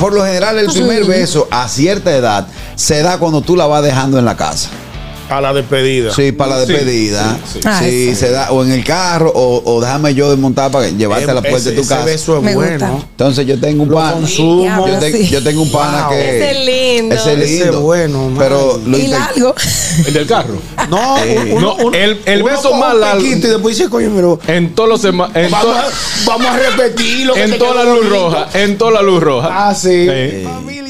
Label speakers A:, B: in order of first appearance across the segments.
A: Por lo general, el primer beso a cierta edad se da cuando tú la vas dejando en la casa.
B: A la despedida.
A: Sí, para la despedida.
C: sí,
A: Sí,
C: sí.
D: Ah, sí.
A: se da o en el carro o, o déjame yo desmontar para llevarte a la puerta
B: Ese-
A: de tu
B: ese
A: casa.
B: beso es
D: Me
B: bueno.
D: gusta.
A: Entonces yo tengo un pana. Yo, te- yo tengo un pana
B: Wow.
A: que.
E: Ese es lindo.
A: Ese es
B: Ese
A: lindo.
B: es bueno, man.
A: Pero lo
D: Y
A: inter-
D: largo.
C: El del carro.
B: No,
A: Eh,
B: uno-
C: no,
B: uno-
C: el- el
B: uno
C: beso más largo.
B: Y después dice, coño, pero
C: En todos los sema- en,
B: vamos,
C: to-
B: a, vamos a repetir lo que
C: en toda la luz roja. En toda la luz roja.
B: Ah, sí.
C: Sí.
A: Familia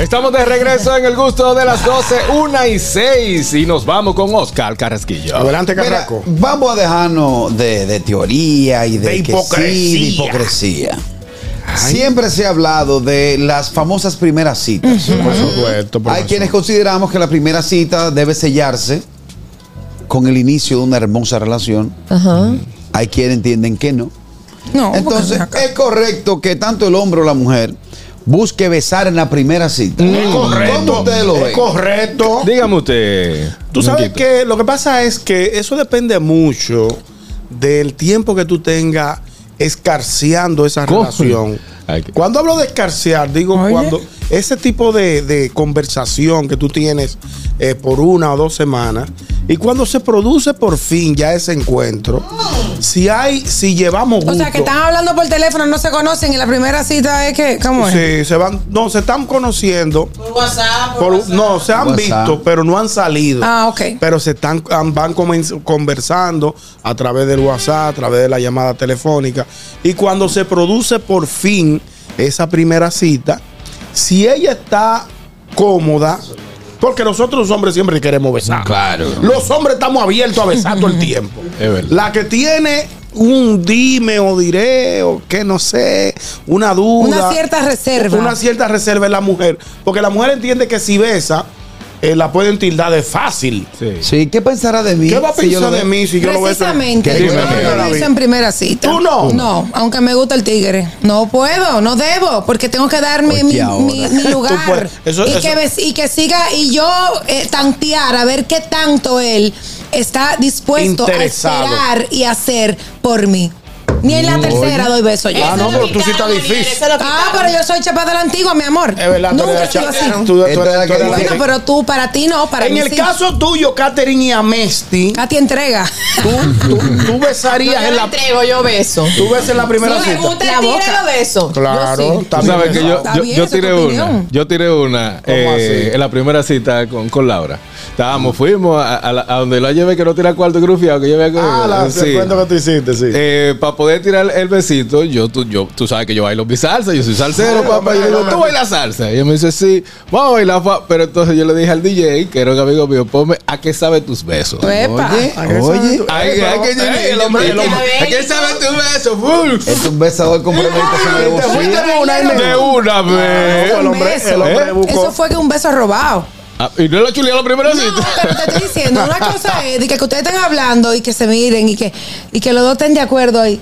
C: Estamos de regreso en el gusto de las 12, 1 y 6. Y nos vamos con Oscar Carrasquillo.
B: Adelante,
A: Mira,
B: Carraco.
A: vamos a dejarnos de, de teoría y de,
B: De
A: que
B: hipocresía.
A: sí, de hipocresía. Siempre se ha hablado de las famosas primeras citas.
B: Por supuesto,
A: Hay quienes consideramos que la primera cita debe sellarse con el inicio de una hermosa relación. Hay quienes entienden que no.
D: No,
A: Entonces, es correcto que tanto el hombre o la mujer busque besar en la primera cita.
B: Es correcto.
A: ¿Cómo ustedes lo
B: es
A: ven?
B: correcto.
C: Dígame usted.
B: Tú sabes que lo que pasa es que eso depende mucho del tiempo que tú tengas escarceando esa
C: ¿Cómo?
B: relación.
C: Que-
B: Cuando hablo de escarcear, digo
D: Oye.
B: cuando ese tipo de, de conversación que tú tienes eh, por una o dos semanas y cuando se produce por fin ya ese encuentro, si hay, si llevamos
D: O
B: gusto,
D: sea, que están hablando por teléfono, no se conocen y la primera cita es que, ¿cómo es?
B: sí, se van, no, se están conociendo,
E: Por WhatsApp.
B: por- no, se han
A: WhatsApp.
B: visto, pero no han salido.
D: Ah, ok.
B: pero se están van conversando a través del WhatsApp, a través de la llamada telefónica y cuando se produce por fin esa primera cita, si ella está cómoda, porque nosotros los hombres siempre queremos besar.
A: Claro.
B: Los hombres estamos abiertos a besar todo el tiempo.
C: Es verdad.
B: La que tiene un dime o diré o que no sé, una duda.
D: Una cierta reserva.
B: Una cierta reserva en la mujer. Porque la mujer entiende que si besa, eh, la pueden tildar de fácil.
C: Sí.
A: Sí, ¿qué pensará de mí?
B: ¿Qué va a
A: si yo
B: pensar
A: lo
B: de mí si yo lo?
D: Precisamente,
A: ¿Qué
D: yo no lo hice en primera cita.
B: ¿Tú no?
D: No, aunque me gusta el tigre. No puedo, no debo, porque tengo que dar mi, lugar.
B: Eso-
D: y,
B: eso-
D: Que ves- y que siga, y yo eh, tantear a ver qué tanto él está dispuesto
B: Interesado.
D: a esperar y hacer por mí. Ni en la tercera doy beso yo.
B: Ah, no, pero tú sí estás difícil.
D: Ah, pero yo soy chapa de la antigua, mi amor.
B: Es verdad, tú
D: Nunca
B: eres
D: he sido así.
B: tú-
D: Bueno, pero tú, para ti no, para
B: En
D: mí
B: el
D: sí.
B: caso tuyo, Katherine y Amesti,
D: Katy entrega.
B: tú, tú, tú besarías
E: yo
B: en la.
E: entrego, yo beso.
B: Tú besas en la primera
E: Si me
B: cita.
E: gusta
D: La boca.
E: lo beso.
B: Claro,
C: Tú sabes que yo, yo, tiré una. Yo tiré una eh, en la primera cita con, con Laura. Estábamos, fuimos a, donde la llevé que no tira cuarto grufiado, que yo había
B: Ah, la, cuento que tú hiciste, sí.
C: para poder tirar el besito, yo tú, yo, tú sabes que yo bailo mi salsa, yo soy salsero, papá. Yo digo, tú bailas salsa. Y ella me dice, sí, vamos a bailar. fa-". Pero entonces yo le dije al DJ, que era un amigo mío, ponme, ¿a qué sabe tus besos?
D: Epa.
A: Oye,
B: ¿A qué
A: oye,
B: sabe tú?
C: Ay, ay,
B: pero-
C: que yo-
B: el hombre- el hombre-
C: ¿A qué sabe tus besos? Full.
A: es un besador con premeditación
B: de una y
C: De
B: me-
C: una vez.
B: El hombre, el hombre buscó.
D: Eso fue que un beso robado.
C: Ah, y no la chuleé a la primera
D: No,
C: cita.
D: pero te estoy diciendo, una cosa es de que, que ustedes estén hablando y que se miren y que, y que los dos estén de acuerdo ahí.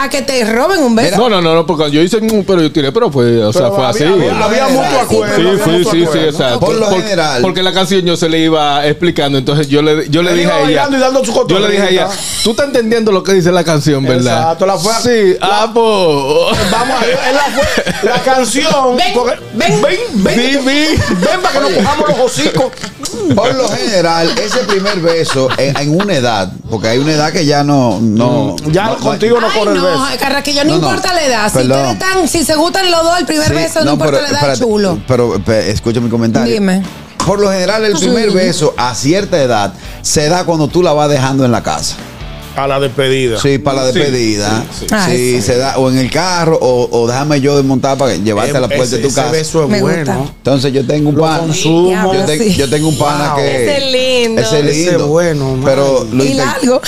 D: A que te roben un beso.
C: No, no, no, no, porque yo hice un, pero yo tiré, pero fue, o sea,
B: Pero
C: fue
B: había-
C: así.
B: Había, había mutuo acuerdo.
C: Sí, sí, sí, exacto.
A: Por lo
C: Porque-
A: general.
C: Porque la canción yo se le iba explicando, entonces yo le, yo le dije a ella.
B: y dando su
C: Yo le dije a ella, tú estás entendiendo lo que dice la canción, ¿verdad?
B: Exacto, la fue-
C: Sí, ah, pues.
B: Vamos a ver, la, fue- la canción.
E: Ven,
B: porque-
E: ven.
B: ven, ven,
C: Sí, vi.
B: ven para que nos cojamos los hocicos.
A: Por lo general, ese primer beso en, en una edad, porque hay una edad que ya no. no
B: Ya
A: no-
B: contigo no corre el
D: no,
B: beso.
D: Carraquillo, no, importa la edad. Si, ustedes están, si se gustan los dos, el primer
A: Sí,
D: beso, no, importa
A: pero,
D: la edad,
A: espérate,
D: chulo.
A: Pero, pe- escucha mi comentario.
D: Dime.
A: Por lo general, el primer beso a cierta edad se da cuando tú la vas dejando en la casa.
B: A la despedida.
A: Sí, para la despedida.
C: sí,
A: Sí,
C: sí.
D: Ah, sí.
A: se da o en el carro o, o déjame yo desmontar para llevarte a la puerta
B: Ese-
A: de tu
B: ese
A: casa.
B: beso es
D: Me
B: bueno.
D: gusta.
A: Entonces yo tengo un
B: Lo
A: pana.
B: consumo.
A: Yo, te-
D: sí.
A: yo tengo un pana
B: Wow.
A: que.
E: Ese es lindo.
A: Ese es lindo.
B: bueno, man.
A: Pero lo
D: Y largo.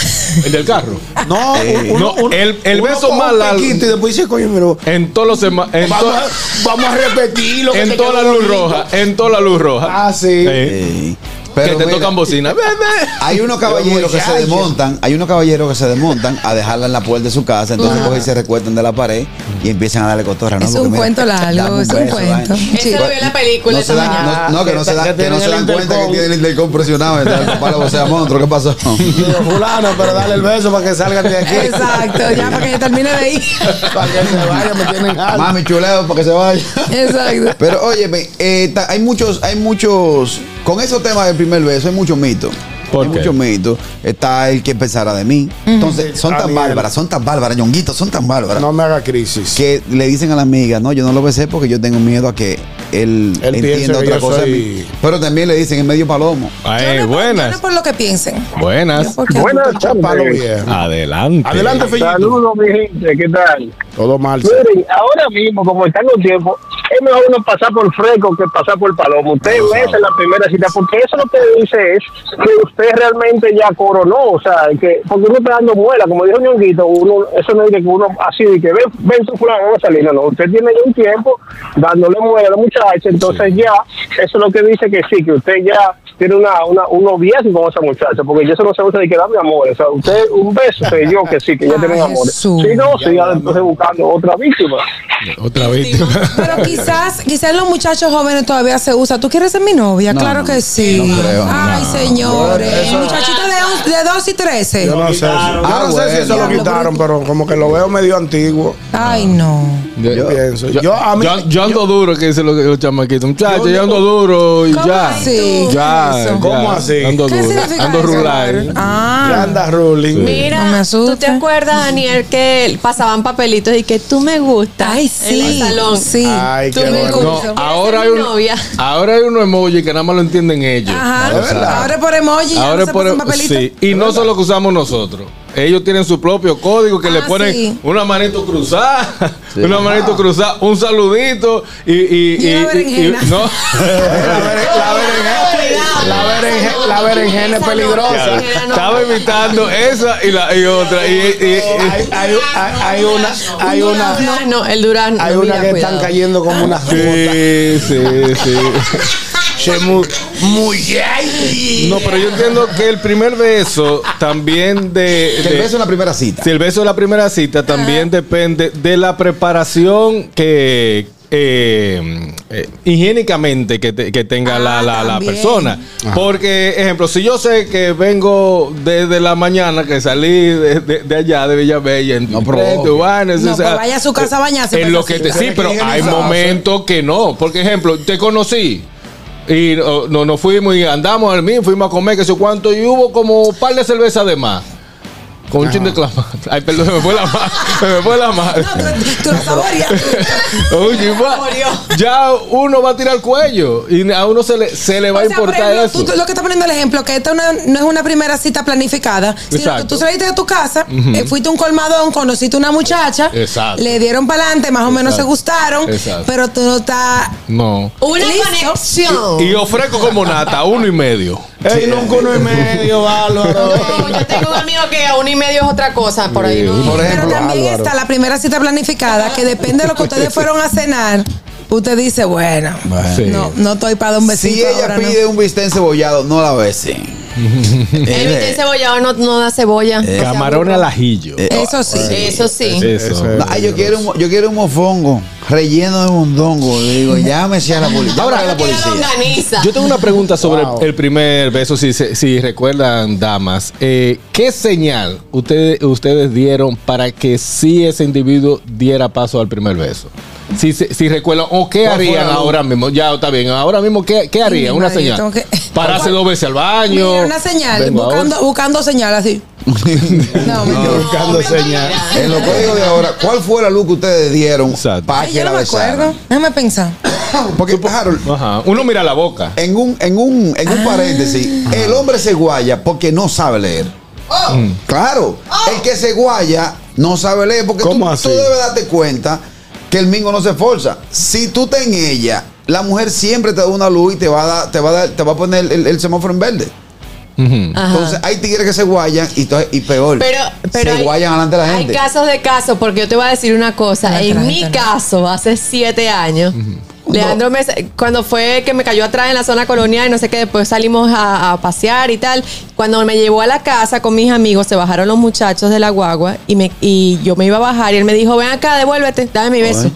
C: El del carro.
B: No,
A: Eh,
B: uno-
C: no,
B: uno-
C: el- el
B: uno
C: beso más largo-
B: Y después dice, coño, pero.
C: En todos los sema- en,
B: Vamos,
C: to-
B: a, vamos a repetir lo que
C: en toda la luz roja. En toda la luz roja.
B: Ah, sí.
A: Pero
C: que te
A: mira,
C: tocan bocina.
A: Hay unos caballeros que se desmontan, hay unos caballeros que se desmontan a dejarla en la puerta de su casa, entonces cogen y se recuestan de la pared y empiezan a darle cotorra. ¿no?
D: Es
A: Porque
D: un
A: mira,
D: cuento largo,
A: un
D: es un
A: beso,
D: cuento.
A: vaina.
D: Sí.
E: Eso lo vi en la película
A: No dan,
E: mañana.
A: no, no, que no se, da,
B: Que
A: no se
B: tienen
A: dan cuenta que
B: intercom.
A: tiene el intercom presionado. Entonces, papá, la vocea monstruo, ¿qué pasó?
B: Fulano, pero dale el beso para que salgan de aquí.
D: Exacto, ya para que termine de ir.
B: para que se vayan, me tienen alto.
A: Mami, chuleo, para que se vaya.
D: Exacto.
A: Pero óyeme, eh, ta- hay muchos, hay muchos, con esos temas del primer beso, hay muchos mitos.
C: ¿Por
A: hay muchos mitos. Está el que pensara de mí. Entonces, son tan
B: Daniel.
A: bárbaras, son tan bárbaras, ñonguitos, son tan bárbaras.
B: No me haga crisis.
A: Que le dicen a la amiga, no, yo no lo besé porque yo tengo miedo a que él, entienda otra cosa de
B: soy-
A: mí. Pero también le dicen en medio palomo.
C: Ay,
D: no-
C: buenas.
D: no por lo que piensen.
C: Buenas.
F: Buenas
B: Chapalo
F: tardes.
B: viejo.
C: Adelante.
B: Adelante.
F: Saludos, mi gente. ¿Qué tal?
B: Todo mal.
F: Miren, ahora mismo, como están los tiempos, es mejor uno pasar por fresco que pasar por palomo. Usted besa en la primera cita, porque eso lo que dice es que usted realmente ya coronó. O sea, que porque uno está dando muela, como dijo Ñonguito, uno, eso no es de que uno así de que ven, ven tu fulano, vamos a salir. No, no, usted tiene ya un tiempo dándole muela a la muchacha, entonces ya, eso es lo que dice que sí, que usted ya tiene una, una, un noviazgo con esa muchacha, porque ya eso no se usa de que dame amor. O sea, usted, un beso, sé yo que sí, que ya tienen amor. Si no, siga entonces buscando otra víctima.
C: Otra víctima.
D: Pero quizás, quizás los muchachos jóvenes todavía se usa. ¿Tú quieres ser mi novia?
A: No,
D: claro
A: no.
D: que sí.
A: No creo.
D: Ay, señores.
B: Eso-
D: Muchachito de, de 2 y 13.
B: Yo no sé, si, yo
A: Ah,
B: no sé si eso lo quitaron, pero como que lo veo medio antiguo.
D: Ay, no.
B: Yo, pienso. Yo,
C: Yo,
B: a mí,
C: yo- yo ando duro, que dicen los, los chamaquitos. Muchachos, yo, ando duro y
D: ¿Cómo
C: ya.
D: así?
C: Ya, ya.
B: ¿Cómo así?
C: Ando
D: ¿Qué
C: duro.
D: significa
C: Ando rural.
B: ya
D: Ah.
B: anda ruling.
D: No
E: Mira,
D: me
E: ¿tú te acuerdas, Daniel, que pasaban papelitos y que tú me gustas?
D: Ay,
E: En el
D: sí.
E: salón.
D: Sí.
B: Ay, Qué bueno.
C: No, ahora hay,
E: ¿Quieres ser mi
C: un, ahora hay unos emojis que nada más lo entienden ellos.
D: Ajá.
B: ¿De verdad?
D: Ahora es por emoji.
C: Ahora
D: no se
C: por
D: papelitos.
C: sí, y no solo que usamos nosotros. Ellos tienen su propio código que le
D: Ah,
C: ponen
D: sí.
C: una manito cruzada, una manito cruzada, un saludito y, no.
B: La berenjena, la, berenjena, la berenjena es peligrosa.
C: Estaba imitando esa y la y otra y, y- y-
B: Hay, hay, hay, hay una, hay una,
E: No, no, el durazno.
B: hay una que
E: cuidado.
B: están cayendo como unas gotas.
C: sí, sí, sí.
B: Muy, muy.
C: No, pero yo entiendo que el primer beso también de,
A: Que el
C: de-
A: beso en la primera cita.
C: Si el beso de la primera cita también depende de la preparación que eh, eh, higiénicamente que, te- que tenga
D: Ah,
C: la, la- la
D: también.
C: persona. Porque, ejemplo, si yo sé que vengo desde la mañana, que salí de, de- de allá, de en
A: No,
C: tu
A: pero
C: vaina,
D: No,
C: o sea,
D: pues vaya a su casa a bañarse,
C: En lo que te, sí, pero hay momentos que no. Porque, ejemplo, te conocí. Y no, no, nos fuimos y andamos al mismo, fuimos a comer, que sé cuánto, y hubo como un par de cervezas de más. Con un chin de clama. Ay, perdón, se me fue la mano. Se me fue la mano.
D: No, tú, tú lo saboreas.
C: Ya uno va a tirar el cuello y a uno se le, se le va
D: O
C: a
D: sea,
C: importar
D: ejemplo,
C: eso.
D: Tú, tú lo que estás poniendo el ejemplo, que esta una- no es una primera cita planificada, sino
C: Exacto.
D: que tú saliste de tu casa, eh, fuiste a un colmadón, conociste una muchacha,
C: Exacto.
D: le dieron para adelante, más o menos se gustaron,
C: Exacto.
D: pero tú no estás...
C: No.
E: Una
D: ¿Listo?
E: conexión.
C: Y ofrezco como nata, uno y medio.
B: Ey, nunca uno y medio, Bárbaro.
E: No, yo tengo un amigo que a uno y medio es otra cosa por ahí. ¿no?
A: Por
D: Pero
A: ejemplo,
D: también
B: Álvaro.
D: está la primera cita planificada, que depende de lo que ustedes fueron a cenar, usted dice, bueno,
C: Sí.
D: no, no estoy para dar un besito
A: si ella
D: ahora, ¿no?
A: pide un bistec cebollado, no la bese.
E: El cebollado no, no da cebolla.
A: Eh,
C: Camarón al ajillo.
D: Eso sí.
E: Eso sí.
C: Eso.
B: Eso
A: No, ay, yo quiero un, yo quiero un mofongo relleno de mondongo. Le digo, llámese a la policía.
C: Ahora-
A: a la policía.
C: Yo tengo una pregunta sobre
B: Wow.
C: el primer beso, si, recuerdan, damas. Eh, ¿Qué señal ustedes, ustedes dieron para que sí ese individuo diera paso al primer beso? Si, si recuerdan, o qué
A: ¿Cuál fue
C: harían
A: la
C: ahora mismo, ya está bien, ahora mismo, ¿qué, qué harían? Una
D: madre,
C: señal.
D: que-
C: Pararse dos veces al baño.
D: Mira, una señal, buscando, buscando señal así. No, mentira.
B: Buscando señal.
A: En los códigos de ahora, ¿cuál fue la luz que ustedes dieron
C: Exacto.
A: para
D: Ay,
A: que
D: yo
A: la
D: no me acuerdo. Déjame pensar.
A: Porque, Harold,
C: Ajá. Uno mira la boca.
A: en un, en un, en un
D: Ah.
A: paréntesis, el hombre se guaya porque no sabe leer.
C: Mm.
A: Claro, el que se guaya no sabe leer porque tú, tú debes darte cuenta que el mingo no se esforza. Si tú estás en ella, la mujer siempre te da una luz y te va a, dar, te va a, dar- te va a poner el, el semáforo en verde.
C: Ujú.
E: Ajá.
A: Entonces hay tigres que se guayan y, peor,
E: Pero, pero
A: se
E: hay,
A: guayan delante de la gente.
E: hay casos de casos, porque yo te voy a decir una cosa.
D: No,
E: en mi
D: no.
E: caso, hace siete años, Leandro, me, cuando fue que me cayó atrás en la zona colonial y no sé qué, después salimos a, a pasear y tal. Cuando me llevó a la casa con mis amigos, se bajaron los muchachos de la guagua y, me, y yo me iba a bajar y él me dijo, ven acá, devuélvete, dame mi beso.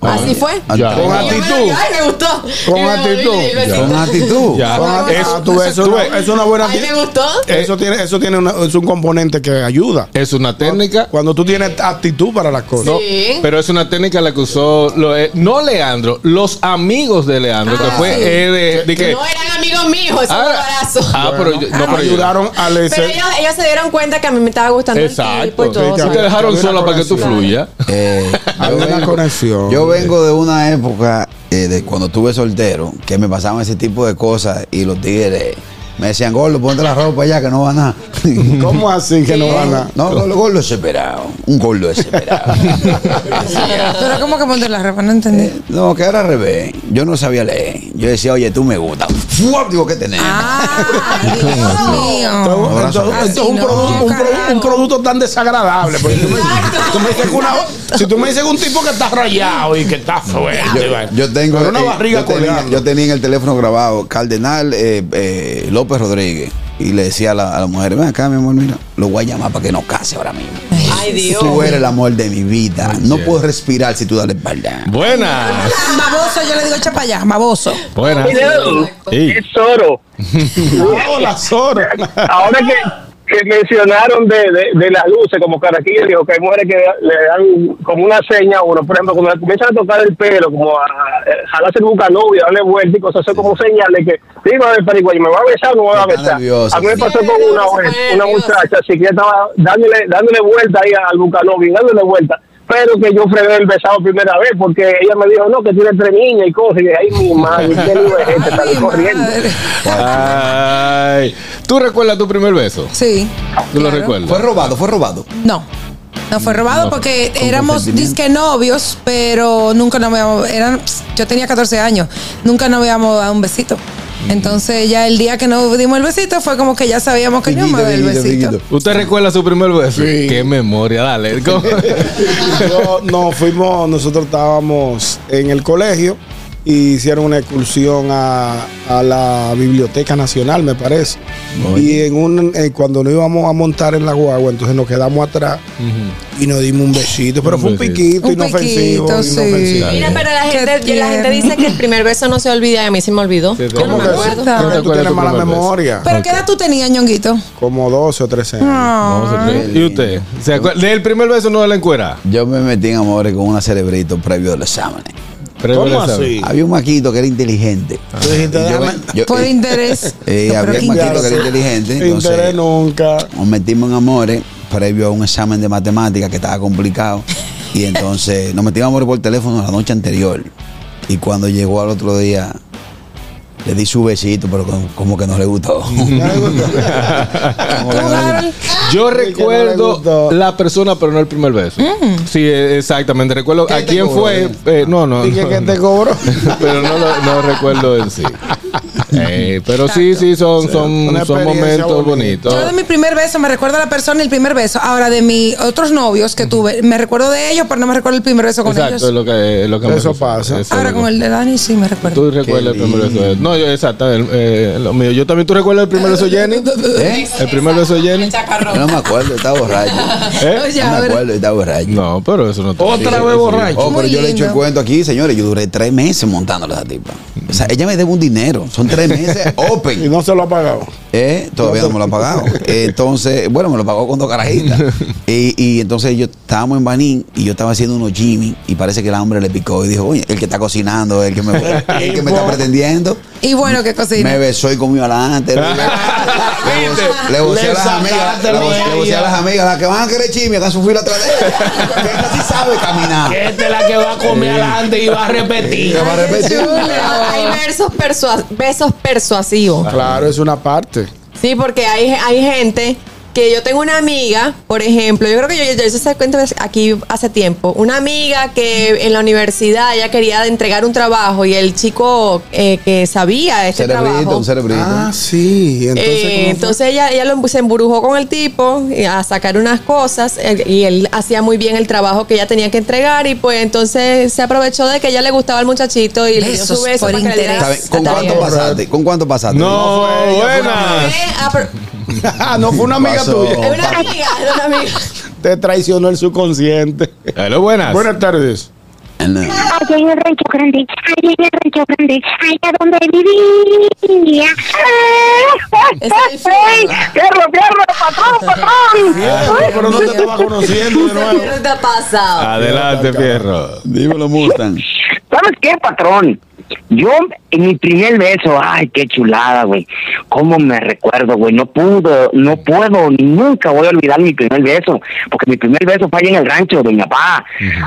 E: Así fue.
C: Ya.
B: Con actitud.
E: Ay, me gustó.
B: Con actitud.
A: Con actitud.
C: Ya.
B: Con actitud.
C: Es-
B: Ah, es una buena
E: Ay, me gustó.
B: Eso tiene, eso tiene una- es un componente que ayuda.
C: Es una técnica.
B: Cuando tú tienes actitud para las cosas.
C: No,
E: Sí.
C: pero es una técnica la que usó, lo- eh, no Leandro, los amigos de Leandro, que fue eh, de, de que.
E: No eran amigos míos, esos
C: Ah,
E: abrazos.
C: ah, pero yo- no, pero
B: ayudaron a
E: Pero ellos, ellos se dieron cuenta que a mí me estaba gustando el tipo
C: Exacto.
E: y todo.
B: Sí,
C: te dejaron sola para que tú fluyas.
A: Eh,
B: Hay una conexión.
A: yo vengo de una época eh, de cuando estuve soltero que me pasaban ese tipo de cosas y los tigres me decían, gordo, ponte la ropa ya que no va nada.
B: ¿Cómo así que no van a.?
A: No, gordo, gordo desesperado. Un gordo desesperado.
D: Pero ¿cómo que ponte la ropa? No entendí.
A: no, que era al revés. Yo no sabía leer. Yo decía, oye, tú me gustas. ¡Fua! Digo, ¿qué tenemos?
D: Ah, Dios mío.
B: Esto es un, un, producto tan desagradable. porque tú me- tú me dices que una- si tú me dices que un tipo que está rayado y que está fuerte,
A: Yo, yo tengo
B: Con una
A: eh,
B: barriga
A: yo tenía, yo tenía en el teléfono grabado Cardenal eh, eh, López Rodríguez y le decía a la, a la mujer, ven acá mi amor, mira, lo voy a llamar para que nos case ahora mismo.
E: Ay, Dios.
A: Tú eres el amor de mi vida. No puedo respirar si tú das la espalda.
C: Buenas.
D: Baboso, yo le digo echa para allá, baboso.
C: Buenas. Sí.
F: es oro.
B: Hola, Zora.
F: Ahora que, que mencionaron de, de, de las luces como carajillo, digo que hay mujeres que le dan como una seña a uno, por ejemplo, cuando le comienzan a tocar el pelo, como a, a jalarse el bucanovio, darle vuelta y cosas, eso como señales que, digo, el perigüeño, ¿me va a besar o no me va a besar?
A: nerviosa,
F: a mí me
A: sí.
F: pasó
E: Sí,
F: con una una muchacha, así que estaba dándole, dándole vuelta ahí al bucanovio, dándole vuelta. Pero que yo frené el besado primera vez porque ella me dijo, no, que tiene tres niñas y cosas. Y dije, ay, mi madre, qué libre gente, está corriendo.
C: Ay. ¿Tú recuerdas tu primer beso?
D: Sí.
C: ¿Tú lo recuerdas?
A: Fue robado, fue robado.
D: No. No fue robado
C: No.
D: porque éramos disque novios, pero nunca nos habíamos. Eran, yo tenía 14 años, nunca nos habíamos dado un besito. Entonces, ya el día que nos dimos el besito fue como que ya sabíamos que no íbamos a dar el besito.
C: ¿Usted recuerda su primer beso?
B: Sí.
C: Qué memoria, dale.
B: Yo- no, fuimos, nosotros estábamos en el colegio y hicieron una excursión a, a la Biblioteca Nacional, me parece. Y en un, eh, cuando nos íbamos a montar en la guagua, entonces nos quedamos atrás y nos dimos un besito, pero
C: Un
B: fue un
C: besito.
B: piquito
D: Un
B: inofensivo.
D: piquito, sí.
B: inofensivo.
E: Mira, pero la gente, la gente dice que el primer beso no se olvida y a mí se me olvidó.
C: Sí,
E: Yo no
B: ¿Cómo
E: me acuerdo.
C: ¿No
B: Tú tienes mala memoria.
D: ¿Pero qué edad tú tenías, ñonguito?
B: Como 12 o 13 años.
C: A ver. ¿Y usted? ¿Se acuerda? ¿Del primer beso no de la encuera?
A: Yo me metí en amores con una cerebrito previo al examen.
B: ¿Cómo así?
A: Había un maquito que era inteligente. Yo-
B: déjame-
A: yo-
D: Por
A: eh,
D: interés.
A: eh,
D: No,
A: había un maquito
D: interés.
A: que era inteligente.
B: Interés
A: Entonces,
B: nunca.
A: nos metimos en amores previo a un examen de matemáticas que estaba complicado. Y entonces nos metimos en amores por teléfono la noche anterior. Y cuando llegó al otro día, le di su besito, pero como, que no le gustó. Como que
D: ¿Tú,
A: no?
C: Yo recuerdo la persona, pero no el primer beso. Sí, eh, exactamente. Recuerdo
A: ¿Qué
C: a quién
A: cobró,
C: fue.
A: eh?
C: eh, no, no.
B: Dije
C: no,
B: que
C: no.
B: te cobró.
C: pero no lo no recuerdo en sí. Eh, pero sí, sí, son, son, son momentos
B: bonita.
C: bonitos.
D: Yo de mi primer beso me recuerdo a la persona y el primer beso. Ahora, de mis otros novios que tuve, me recuerdo de ellos, pero no me recuerdo el primer beso con
C: Exacto,
D: ellos.
C: lo que, es lo que me
B: Eso
C: refiero.
B: pasa.
C: Eso
D: Ahora
C: lo
D: con el de Dani sí me recuerdo.
C: Tú recuerdas el primer beso. de- No, yo, exacto, el, eh, lo mío. Yo también, ¿tú recuerdas el primer beso de Jenny?
A: ¿Eh?
C: El primer beso de Jenny.
A: Yo no me acuerdo, estaba borracho.
C: ¿Eh?
A: No
D: a
A: me acuerdo, estaba borracho.
C: No, pero eso no te
B: Otra vez borracho.
A: Oh, pero
D: Muy
A: yo le he hecho el cuento aquí, señores. Yo duré tres meses montándola a esa tipa. O sea, ella me debe un dinero. Son tres meses
B: Y
A: open.
B: no se lo ha pagado.
A: Eh, todavía no me lo ha pagado. Entonces, bueno, me lo pagó con dos carajitas. Y, y entonces yo estábamos en Banín y yo estaba haciendo unos Jimmy y parece que el hambre le picó y dijo, oye, el que está cocinando, el que me, el que me está pretendiendo.
D: Y bueno, que cocina.
A: Me besó y comió adelante. Le, Le a las amigas. Le vocé a las amigas, las que van a querer chisme, hagan su fila atrás de ella. Que esta sí sabe caminar.
B: Esta es la que va a comer adelante y va a repetir.
A: Ella va a repetir.
E: Hay versos besos persuasivos.
B: Claro, es una parte.
E: Sí, porque hay, hay gente que yo tengo una amiga, por ejemplo, yo creo que yo, yo, yo se cuenta aquí hace tiempo, una amiga que en la universidad ella quería entregar un trabajo y el chico eh, que sabía este
A: Cerebrito,
E: trabajo.
A: un cerebrito.
B: Ah, sí. Entonces,
E: eh,
B: ¿cómo fue?
E: entonces ella, ella lo, se embrujó con el tipo eh, a sacar unas cosas eh, y él hacía muy bien el trabajo que ella tenía que entregar y pues entonces se aprovechó de que ella le gustaba al muchachito y le dio su beso
D: por
E: para que le diera
D: interés.
A: ¿Sabes? ¿Con cuánto pasaste? ¿Con cuánto pasaste?
C: No,
B: fue ella, fue no fue una amiga
A: Pasó.
B: tuya.
E: es una amiga, es una amiga.
B: Te traicionó el subconsciente.
C: Hello, buenas.
B: Buenas tardes.
G: Allá en el rancho grande, allá en el rancho grande, allá donde vivía.
E: Infierno.
F: ¡Fierro, fierro, patrón, patrón!
B: Pero no te estaba conociendo de nuevo.
E: ¿Qué te ha pasado?
C: Adelante, Fierro.
A: Dímelo, Mustang.
F: ¿Sabes qué, patrón? Yo, en mi primer beso, ay, qué chulada, güey. ¿Cómo me recuerdo, güey? No pudo, no puedo, ni nunca voy a olvidar mi primer beso. Porque mi primer beso fue allá en el rancho de mi papá,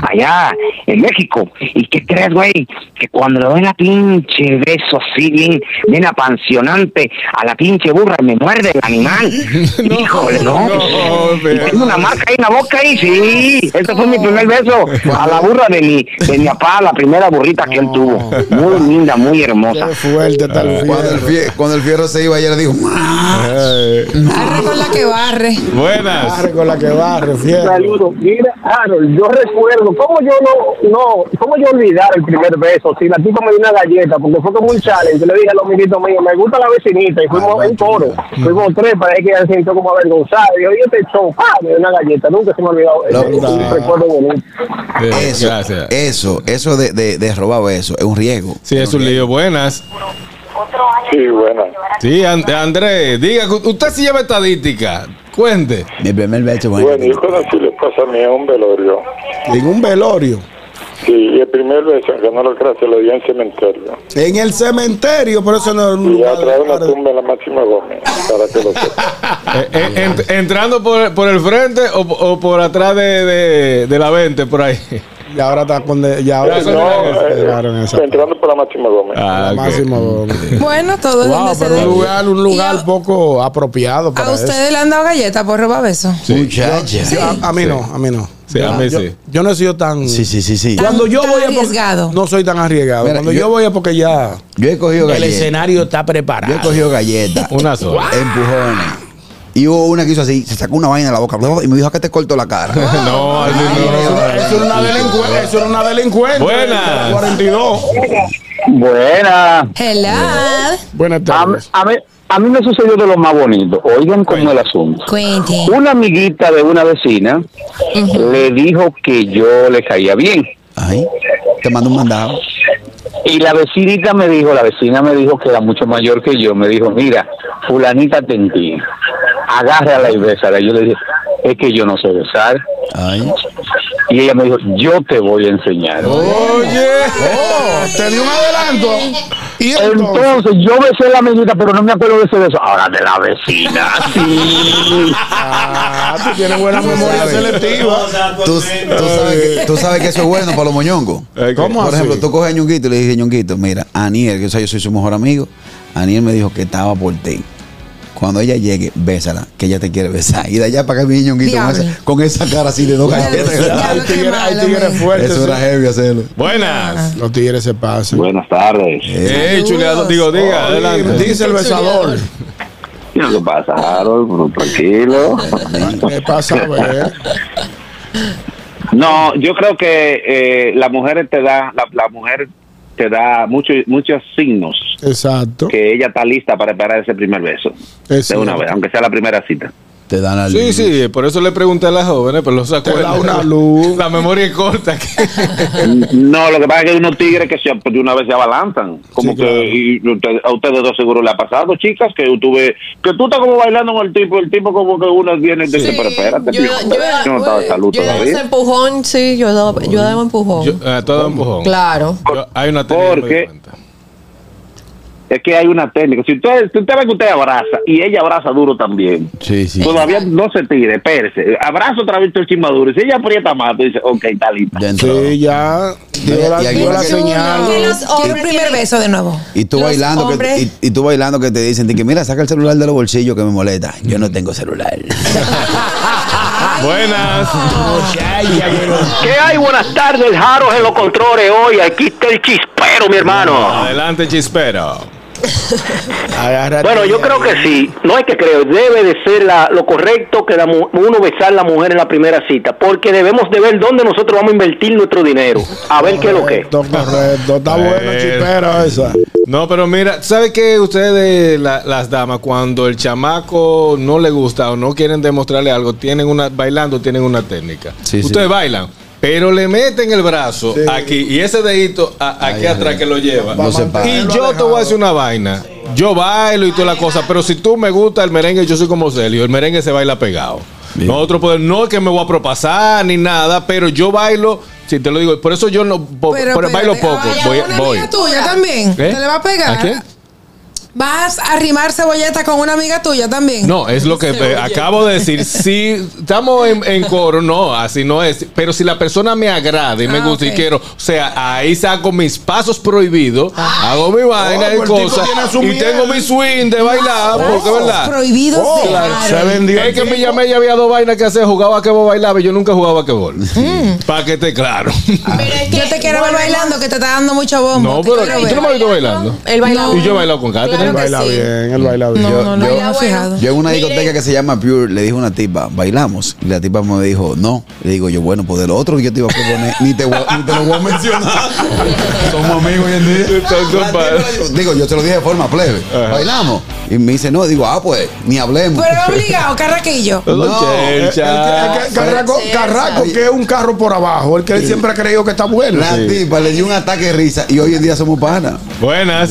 F: allá en México. ¿Y qué crees, güey? Que cuando le doy la pinche beso así, bien, bien apasionante a la pinche burra, me muerde el animal. Híjole, no.
C: no,
F: Y
C: pero-
F: tengo una marca ahí en la boca y sí. Ese fue mi primer beso a la burra de mi, de mi papá, la primera burrita que él tuvo. Muy linda, muy hermosa.
B: Qué fuerte está el
A: Cuando el,
B: fierro.
A: fie- cuando el fierro se iba, ella le dijo, "Ah".
D: Arre con la que barre.
C: buenas.
B: Barre con la que barre, fierro.
F: Saludos. Mira, Harold, yo recuerdo, ¿cómo yo no, no, cómo yo olvidar el primer beso? Si la tipa me dio una galleta, porque fue como un challenge, yo le dije a los amiguitos míos, me gusta la vecinita, y fuimos en coro, fuimos tres, para que ella se sintió como avergonzada, y yo, yo te pa, me dio una galleta, nunca se me ha olvidado,
A: Lo-
F: es un recuerdo bonito.
A: Eso,
C: Gracias.
A: eso, eso de, de, de robar eso es un riesgo.
C: Sí, es un lío. Buenas.
H: Sí, bueno.
C: Sí, And- Andrés, diga, que usted sí lleva estadística. Cuente.
A: Mi primer beso, bueno.
H: Bueno, yo conocí la esposa mía en un velorio.
B: En un velorio.
H: Sí, y el primer beso, aunque no lo creas, se lo dio en cementerio.
B: En el cementerio, por eso no
H: Y atrás de una tumba en la Máxima Gómez, para que lo sepa.
C: Eh, eh, ent- ¿Entrando por, por el frente o, o por atrás de, de, de la 20, por ahí?
B: Y ahora está con. de- Ya ahora
C: Eso
H: No, eh,
B: esa.
H: entrando por la Máxima Gómez.
C: Ah, ok.
B: Máximo.
D: Bueno, todo
B: Wow,
D: donde se
B: pero un
D: dé.
B: lugar, un lugar
D: Y a-
B: poco apropiado para
D: ¿A
B: eso.
D: ustedes le han dado galletas por robar besos?
A: Muchacha.
B: Yo- a, a mí no, a mí no.
C: Sí, a mí
B: yo,
C: sí.
B: yo no he sido tan.
A: Sí, sí, sí, sí.
B: Cuando yo
D: Tan
B: voy
D: arriesgado.
B: No soy tan arriesgado.
A: Mira,
B: Cuando
A: yo-
B: yo, voy es porque ya.
A: Yo he cogido
B: El
A: galletas.
B: escenario está
A: Yo
B: preparado.
A: he cogido galletas.
C: Una sola.
A: Empujones. Y hubo una que hizo así, se sacó una vaina de la boca y me dijo que te cortó la cara.
C: No, así no.
B: Eso era una delincuente. Eso era una delincuente.
C: Buenas.
B: 42.
F: Buena.
D: Hello.
B: Buenas
F: A,
B: tardes.
F: a mí, a mí me sucedió de lo más bonito. Oigan cómo es el asunto.
D: Cuente.
F: Una amiguita de una vecina le dijo que yo le caía bien.
A: Ay, te mando un mandado.
F: Y la vecinita me dijo, la vecina me dijo que era mucho mayor que yo, me dijo, mira, fulanita tentina, agárrala y bésala. Y yo le dije, es que yo no sé besar.
A: Ay.
F: Y ella me dijo, yo te voy a enseñar.
B: Oye. Oh, te dio un adelanto. Y entonces.
F: Entonces yo besé a la amiguita, pero no me acuerdo de ese beso. Ahora de la vecina, sí.
B: Ah, tú tienes buena memoria selectiva.
A: Tú, tú sabes que, tú sabes que eso es bueno para los moñongos.
B: ¿Cómo
A: Por
B: así?
A: ejemplo, tú coges a Ñonguito y le dices, Ñonguito, mira, Aniel, que o sea, yo soy su mejor amigo, Aniel me dijo que estaba por ti. Cuando ella llegue, bésala, que ella te quiere besar. Y de allá para acá viene Ñonguito con esa, con esa cara así de dos galletas.
B: Hay tigres, fuertes.
A: Eso era heavy hacerlo.
C: Buenas.
B: Los tigres se pasan.
F: Buenas tardes.
C: Ey, chuleado, digo, diga, adelante.
B: Dice el besador.
F: ¿Qué es lo que pasa, Harold? Tranquilo.
B: ¿Qué pasa a ver?
I: No, yo creo que eh, las mujeres te da, la, la mujer te da muchos muchos signos
B: Exacto.
I: que ella está lista para esperar ese primer beso
B: Es
I: de una vez, aunque sea la primera cita.
A: Te dan al
C: Sí, sí, por eso le pregunté a las jóvenes, pero no se
B: Te da una luz.
C: La memoria es corta.
I: No, lo que pasa es que hay unos tigres que se, de una vez se abalanzan. Como
B: Sí,
I: que
B: claro.
I: y usted- a ustedes dos seguro le ha pasado, chicas, que tuve, que tú estás como bailando con el tipo, el tipo como que uno viene y te dice, pero espérate,
E: yo,
I: tío,
E: yo,
I: yo no estaba de salud
E: yo he dado ese
I: todavía.
E: empujón, sí, yo he dado, yo he dado empujón.
C: Yo, eh, todo empujón.
E: claro.
C: Yo- hay una
I: Porque-. Es que hay una técnica. Si usted, si usted ve que usted abraza y ella abraza duro también,
A: Sí, sí.
I: todavía no se tire, espérese. Abrazo otra vez el chimaduro. Si ella aprieta más, tú dices, ok, está lista.
B: Sí, ya dio la,
A: Y
B: dio la señal.
E: Hombres
D: un primer beso de nuevo.
A: Y tú
E: Los
A: bailando que, y, y tú bailando que te dicen que mira, saca el celular de los bolsillos que me molesta. Yo no tengo celular.
C: Buenas.
F: ¿Qué hay? Buenas tardes, Jaros en los controles hoy. Aquí está el chispero, mi hermano.
C: Adelante, chispero.
F: Bueno, yo creo que sí. No hay que creer. Debe de ser la- lo correcto que la uno besar a la mujer en la primera cita. Porque debemos de ver dónde nosotros vamos a invertir nuestro dinero. A ver qué es lo que es.
B: Correcto. Está bueno, chipero esa.
C: No, pero mira, ¿sabe qué ustedes, la- las damas, cuando el chamaco no le gusta o no quieren demostrarle algo, tienen una, bailando tienen una técnica.
A: Sí, sí.
C: ustedes bailan, pero le meten el brazo
B: Sí.
C: aquí y ese dedito a- aquí
A: Ay,
C: atrás
A: ay.
C: que lo lleva.
A: No se para.
C: y yo te voy a decir una vaina. Yo bailo y toda la cosa, pero si tú me gusta el merengue, yo soy como Celio. El merengue se baila pegado.
A: Bien.
C: Nosotros podemos, no es que me voy a propasar ni nada, pero yo bailo, si te lo digo, por eso yo no
D: Pero,
C: pero bailo poco.
D: ay,
C: Voy, voy.
D: tuya también.
C: ¿Eh?
D: ¿Te le va a pegar?
C: ¿A quién?
D: ¿Vas a arrimar cebolleta con una amiga tuya también?
C: No, es lo que eh, acabo de decir. Si estamos en, en coro, no, así no es. Pero si la persona me agrada y me
D: Ah,
C: gusta y quiero, o sea, ahí saco mis pasos prohibidos, hago mi vaina
B: Oh,
C: y cosas, y tengo mi swing de bailar, porque verdad.
D: Prohibidos
B: Oh,
D: de
B: claro,
D: dar.
B: se vendió.
C: Es que llamé y había dos vainas que hacer, jugaba a que vos bailaba y yo nunca jugaba a que bol. Para que esté claro.
E: Pero es que
D: Yo te quiero ver bailando, que te está dando mucho bombo.
C: No, pero tú no me has visto bailando.
E: Él baila
D: No.
C: Y yo he bailado con Catherine.
E: Claro
B: Él baila
E: sí.
B: bien, él baila bien.
D: No,
A: Yo-
D: no, no,
A: yo-
D: fijado.
A: Yo en una
E: Mire.
A: discoteca que se llama Pure le dije a una tipa, bailamos. Y la tipa me dijo, no. Le digo yo, bueno, pues de lo otro que yo te iba a proponer, ni te, voy a- ni te lo voy a mencionar. Somos amigos hoy en día.
C: Entonces,
A: digo- yo te lo dije de forma plebe.
C: Ajá.
A: Bailamos. Y me dice, no. Digo, ah, pues, ni hablemos.
D: Pero obligado, carraquillo.
A: No,
B: El- el-
C: chelcha.
B: el- el Carraco, Carraco, que es un carro por abajo, el que él siempre ha creído que está bueno.
A: La tipa le dio un ataque de risa y hoy en día somos panas.
C: Buenas.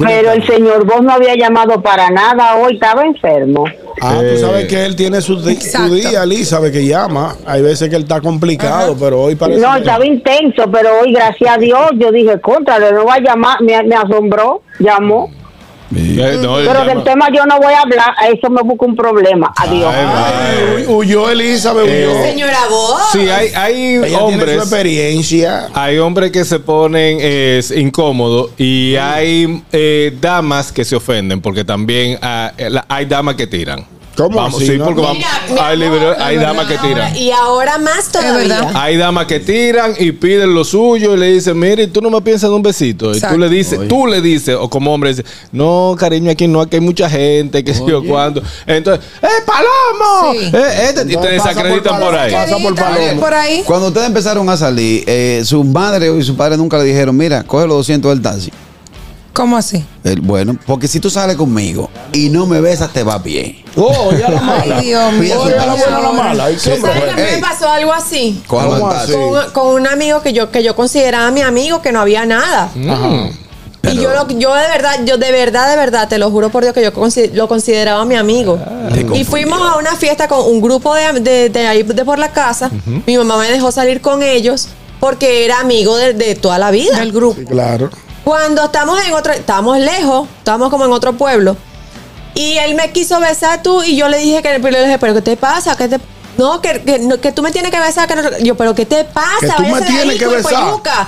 G: Pero el señor vos no había llamado para nada hoy, estaba enfermo.
B: Ah,
C: Eh.
B: tú sabes que él tiene su, su día, Elizabeth, que llama. Hay veces que él está complicado, pero hoy parece.
G: No,
B: que-
G: estaba intenso, pero hoy, gracias a Dios, yo dije, contra, no va a llamar, me, me asombró, llamó.
C: Eh, no,
G: Pero del tema yo no voy a hablar, a eso me busca un problema. Adiós.
C: Ay,
B: Ay, huy- huyó Elizabeth, huyó.
E: Señora vos.
C: Sí, hay, hay
B: Ella
C: hombres.
B: su experiencia.
C: Hay hombres que se ponen eh, incómodos y hay eh, damas que se ofenden porque también ah, eh, hay damas que tiran.
B: ¿Cómo
C: Vamos,
B: así,
C: sí, porque
E: Mira,
C: vamos, hay, damas que tiran.
E: Y ahora más
D: verdad.
E: todavía.
C: Hay damas que tiran y piden lo suyo y le dicen, mire, tú no me piensas en un besito. Y
D: Exacto.
C: tú le dices, tú le dices, o como hombre, dices, no, cariño, aquí no, aquí hay mucha gente, que sé yo cuándo. Entonces, ¡eh, Palomo!
D: Sí.
C: Eh, este, y te
B: Entonces pasa
C: desacreditan
B: por
C: por ahí.
B: Pasa por Palomo.
D: Por ahí.
A: Cuando ustedes empezaron a salir, eh, su madre y su padre nunca le dijeron, mira, coge los 200 del taxi.
D: ¿Cómo así?
A: El- bueno, porque si tú sales conmigo y no me besas, te va bien.
B: Oh, ya la mala.
D: Ay, Dios mío.
B: Oh, ya la buena, la mala. Ay, qué hombre.
E: ¿Sabes que a mí
A: Ey.
E: me pasó algo así?
B: ¿Cómo así?
E: Con, con un amigo que yo, que yo consideraba mi amigo, que no había nada.
B: Ajá.
E: Y yo, lo, yo de verdad, yo de verdad, de verdad, te lo juro por Dios que yo lo consideraba mi amigo. y fuimos a una fiesta con un grupo de, de, de ahí de por la casa. Mi mamá me dejó salir con ellos porque era amigo de, de toda la vida.
D: Del grupo.
B: Sí, claro.
E: Cuando estamos en otro, estábamos lejos, estábamos como en otro pueblo. Y él me quiso besar tú y yo le dije que le dije, pero ¿qué te pasa? ¿Qué te no, que, que, no, que tú me tienes que besar. Que no- yo, pero ¿qué te pasa?
B: Que tú me
E: Váyase
B: tienes
E: ahí,
B: que
E: cuerpo de
B: besar.
E: yuca.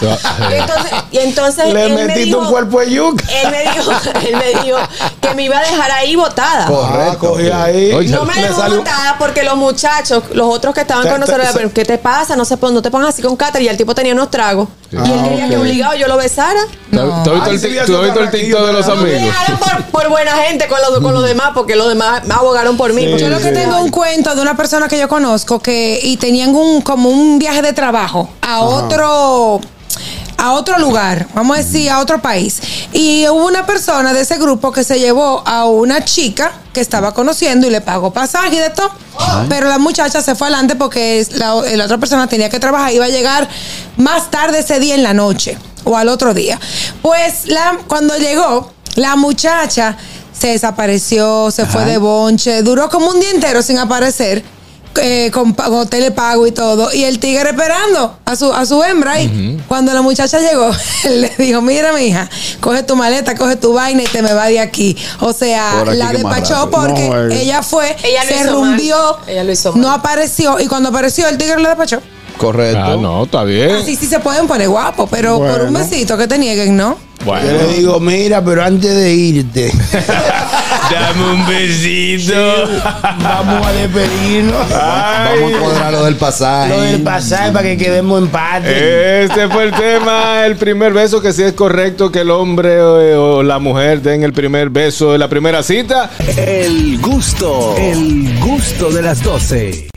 E: Y entonces, y entonces
B: Le
E: él me
B: metiste
E: dijo-
B: un cuerpo de yuca.
E: Él me dijo, él me dijo que me iba a dejar ahí botada.
B: Ah, cogí ahí.
C: Oye,
E: No me dejó
B: salió-
E: botada porque los muchachos, los otros que estaban con nosotros,
B: se-
E: pero ¿qué te pasa? No, se, no te pongas así con Cáter. Y el tipo tenía unos tragos. y él
B: Ah,
E: quería
B: ok.
E: que obligado yo lo besara.
C: ¿Tú has visto el
B: sí,
C: de los
E: me
C: amigos?
E: dejaron por, por buena gente con los, con los demás, porque los demás me abogaron por mí.
B: Sí.
D: Yo lo que tengo un cuento de una persona que yo conozco que y tenían un como un viaje de trabajo a otro a otro lugar, vamos a decir, a otro país. Y hubo una persona de ese grupo que se llevó a una chica que estaba conociendo y le pagó pasaje y de todo. Pero la muchacha se fue adelante porque la otra persona tenía que trabajar, iba a llegar más tarde ese día en la noche o al otro día. Pues la, cuando llegó, la muchacha se desapareció, se fue de bonche, duró como un día entero sin aparecer. Eh, con, pa- con hotel pago y todo. Y el tigre esperando a su, a su hembra ahí. Cuando la muchacha llegó, él le dijo, mira, mi hija, coge tu maleta, coge tu vaina y te me va de aquí. O sea,
A: Por aquí
D: la despachó porque
B: No,
D: ella fue,
E: Ella
D: se rumbió.
E: Ella lo hizo
D: no apareció. Y cuando apareció, el tigre le despachó.
A: Correcto.
C: Ah, no, está bien.
D: Así sí se pueden poner guapos, pero por un
B: Bueno.
D: besito que te nieguen, ¿no?
B: Yo le
C: Bueno.
B: digo, mira, pero antes de irte, dame un besito. Vamos a despedirnos.
A: Vamos a cuadrar lo del pasaje.
B: Lo del pasaje para que quedemos empate.
C: Este fue el tema, el primer beso, que si es correcto que el hombre eh, o la mujer den el primer beso de la primera cita.
J: El gusto, el gusto de las 12.